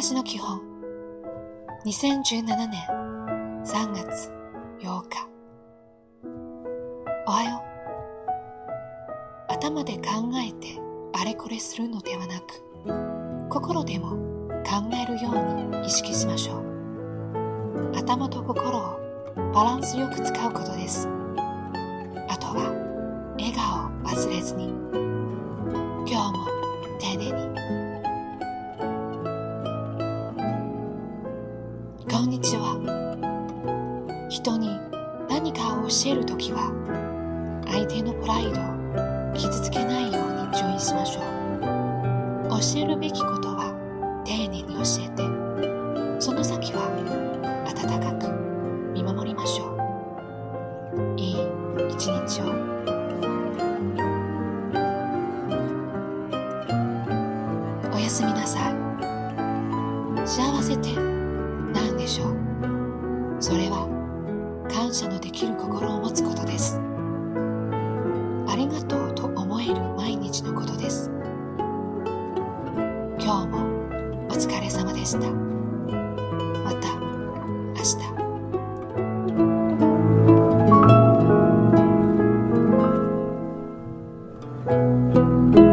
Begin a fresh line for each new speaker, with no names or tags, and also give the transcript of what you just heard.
私の基本。2017年3月8日。おはよう。頭で考えてあれこれするのではなく心でも考えるように意識しましょう。頭と心をバランスよく使うことです。あとは笑顔を忘れずに。今日もこんにちは。人に何かを教えるときは相手のプライドを傷つけないように注意しましょう。教えるべきことは丁寧に教えてその先は温かく見守りましょう。いい一日を。おやすみなさい。幸せて何でしょう。それは感謝のできる心を持つことです。ありがとうと思える毎日のことです。今日もお疲れ様でした。また明日。うん。